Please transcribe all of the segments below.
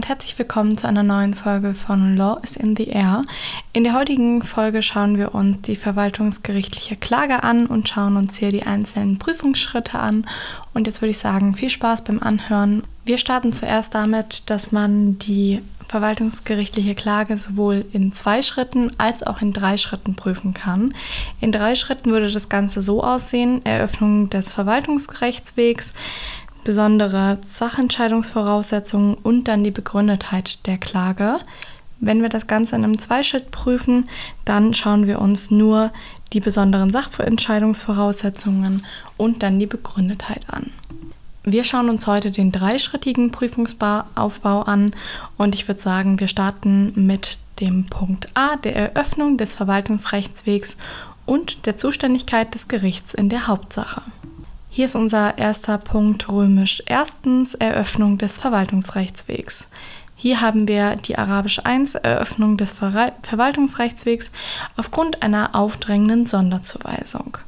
und herzlich willkommen zu einer neuen Folge von Law is in the Air. In der heutigen Folge schauen wir uns die verwaltungsgerichtliche Klage an und schauen uns hier die einzelnen Prüfungsschritte an. Und jetzt würde ich sagen, viel Spaß beim Anhören. Wir starten zuerst damit, dass man die verwaltungsgerichtliche Klage sowohl in zwei Schritten als auch in drei Schritten prüfen kann. In drei Schritten würde das Ganze so aussehen: Eröffnung des Verwaltungsrechtswegs, besondere Sachentscheidungsvoraussetzungen und dann die Begründetheit der Klage. Wenn wir das Ganze in einem Zweischritt prüfen, dann schauen wir uns nur die besonderen Sachentscheidungsvoraussetzungen und dann die Begründetheit an. Wir schauen uns heute den dreischrittigen Prüfungsaufbau an und ich würde sagen, wir starten mit dem Punkt A, der Eröffnung des Verwaltungsrechtswegs und der Zuständigkeit des Gerichts in der Hauptsache. Hier ist unser erster Punkt römisch. Erstens Eröffnung des Verwaltungsrechtswegs. Hier haben wir die Arabisch 1 Eröffnung des Ver Verwaltungsrechtswegs aufgrund einer aufdrängenden Sonderzuweisung.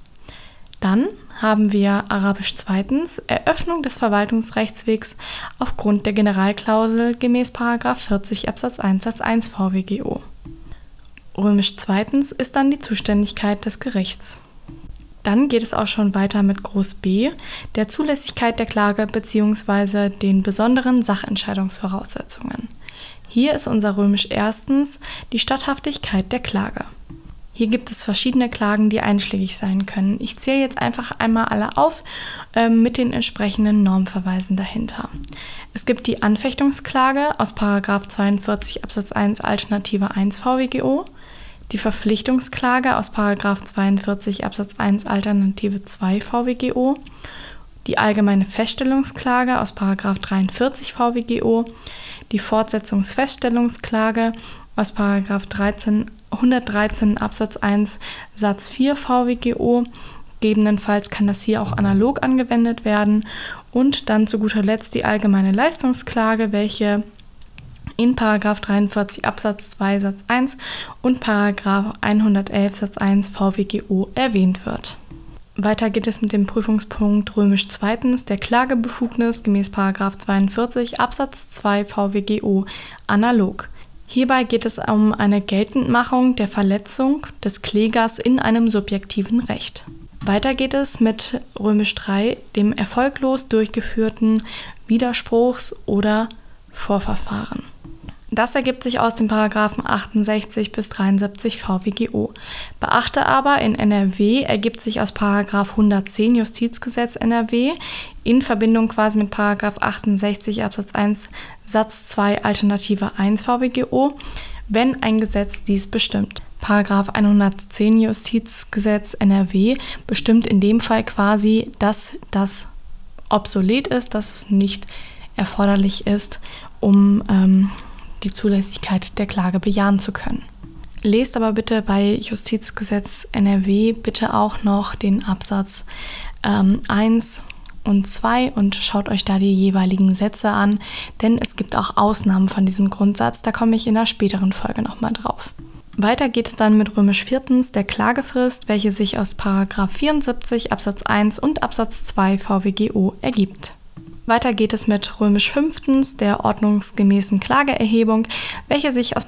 Dann haben wir Arabisch 2 Eröffnung des Verwaltungsrechtswegs aufgrund der Generalklausel gemäß 40 Absatz 1 Satz 1 VWGO. Römisch 2 ist dann die Zuständigkeit des Gerichts. Dann geht es auch schon weiter mit Groß B, der Zulässigkeit der Klage bzw. den besonderen Sachentscheidungsvoraussetzungen. Hier ist unser römisch erstens die Statthaftigkeit der Klage. Hier gibt es verschiedene Klagen, die einschlägig sein können. Ich zähle jetzt einfach einmal alle auf äh, mit den entsprechenden Normverweisen dahinter. Es gibt die Anfechtungsklage aus 42 Absatz 1 Alternative 1 VWGO die Verpflichtungsklage aus 42 Absatz 1 Alternative 2 VWGO, die allgemeine Feststellungsklage aus 43 VWGO, die Fortsetzungsfeststellungsklage aus 13, 113 Absatz 1 Satz 4 VWGO. Gegebenenfalls kann das hier auch analog angewendet werden. Und dann zu guter Letzt die allgemeine Leistungsklage, welche in 43 Absatz 2 Satz 1 und 111 Satz 1 VWGO erwähnt wird. Weiter geht es mit dem Prüfungspunkt römisch zweitens der Klagebefugnis gemäß 42 Absatz 2 VWGO analog. Hierbei geht es um eine Geltendmachung der Verletzung des Klägers in einem subjektiven Recht. Weiter geht es mit römisch 3 dem erfolglos durchgeführten Widerspruchs- oder Vorverfahren. Das ergibt sich aus den Paragraphen 68 bis 73 VWGO. Beachte aber, in NRW ergibt sich aus Paragraph 110 Justizgesetz NRW in Verbindung quasi mit Paragraph 68 Absatz 1 Satz 2 Alternative 1 VWGO, wenn ein Gesetz dies bestimmt. Paragraph 110 Justizgesetz NRW bestimmt in dem Fall quasi, dass das obsolet ist, dass es nicht erforderlich ist, um ähm, die Zulässigkeit der Klage bejahen zu können. Lest aber bitte bei Justizgesetz NRW bitte auch noch den Absatz ähm, 1 und 2 und schaut euch da die jeweiligen Sätze an, denn es gibt auch Ausnahmen von diesem Grundsatz, da komme ich in einer späteren Folge nochmal drauf. Weiter geht es dann mit römisch viertens der Klagefrist, welche sich aus 74 Absatz 1 und Absatz 2 VWGO ergibt. Weiter geht es mit römisch fünftens der ordnungsgemäßen Klageerhebung, welche sich aus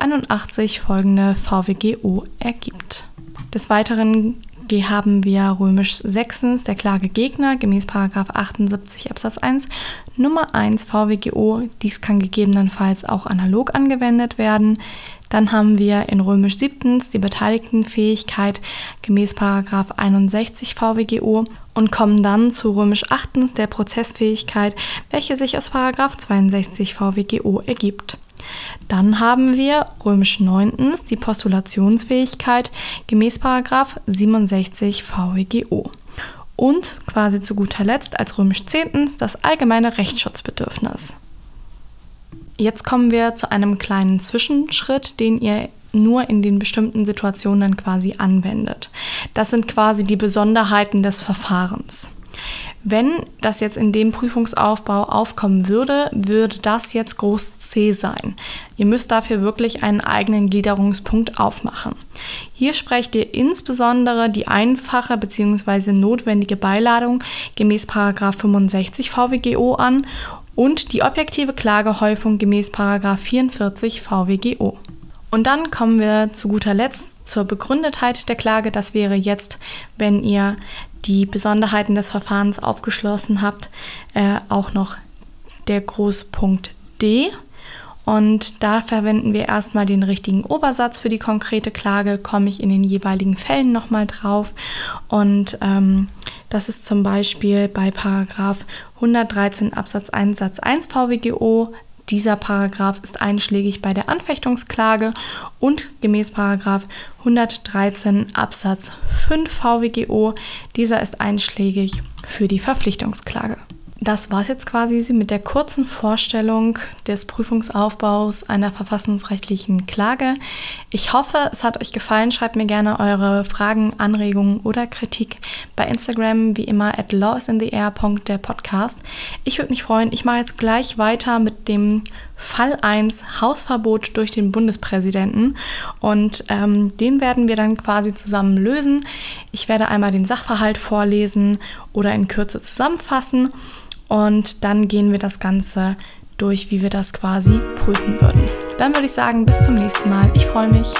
81 folgende VWGO ergibt. Des Weiteren haben wir römisch sechstens der Klagegegner gemäß 78 Absatz 1 Nummer 1 VWGO. Dies kann gegebenenfalls auch analog angewendet werden. Dann haben wir in römisch siebtens die Beteiligtenfähigkeit gemäß 61 VWGO und kommen dann zu römisch achtens der Prozessfähigkeit, welche sich aus 62 VWGO ergibt. Dann haben wir römisch neuntens die Postulationsfähigkeit gemäß 67 VWGO. Und quasi zu guter Letzt als römisch zehntens das allgemeine Rechtsschutzbedürfnis. Jetzt kommen wir zu einem kleinen Zwischenschritt, den ihr nur in den bestimmten Situationen quasi anwendet. Das sind quasi die Besonderheiten des Verfahrens. Wenn das jetzt in dem Prüfungsaufbau aufkommen würde, würde das jetzt groß C sein. Ihr müsst dafür wirklich einen eigenen Gliederungspunkt aufmachen. Hier sprecht ihr insbesondere die einfache bzw. notwendige Beiladung gemäß 65 VWGO an und die objektive Klagehäufung gemäß 44 VWGO. Und dann kommen wir zu guter Letzt zur Begründetheit der Klage. Das wäre jetzt, wenn ihr die Besonderheiten des Verfahrens aufgeschlossen habt, äh, auch noch der Großpunkt D. Und da verwenden wir erstmal den richtigen Obersatz für die konkrete Klage, komme ich in den jeweiligen Fällen nochmal drauf. Und ähm, das ist zum Beispiel bei Paragraph 113 Absatz 1 Satz 1 VWGO. Dieser Paragraph ist einschlägig bei der Anfechtungsklage und gemäß Paragraph 113 Absatz 5 VWGO. Dieser ist einschlägig für die Verpflichtungsklage. Das war es jetzt quasi mit der kurzen Vorstellung des Prüfungsaufbaus einer verfassungsrechtlichen Klage. Ich hoffe, es hat euch gefallen. Schreibt mir gerne eure Fragen, Anregungen oder Kritik bei Instagram, wie immer, at lawisintheair.der Podcast. Ich würde mich freuen. Ich mache jetzt gleich weiter mit dem Fall 1 Hausverbot durch den Bundespräsidenten und ähm, den werden wir dann quasi zusammen lösen. Ich werde einmal den Sachverhalt vorlesen oder in Kürze zusammenfassen und dann gehen wir das Ganze durch, wie wir das quasi prüfen würden. Dann würde ich sagen, bis zum nächsten Mal. Ich freue mich.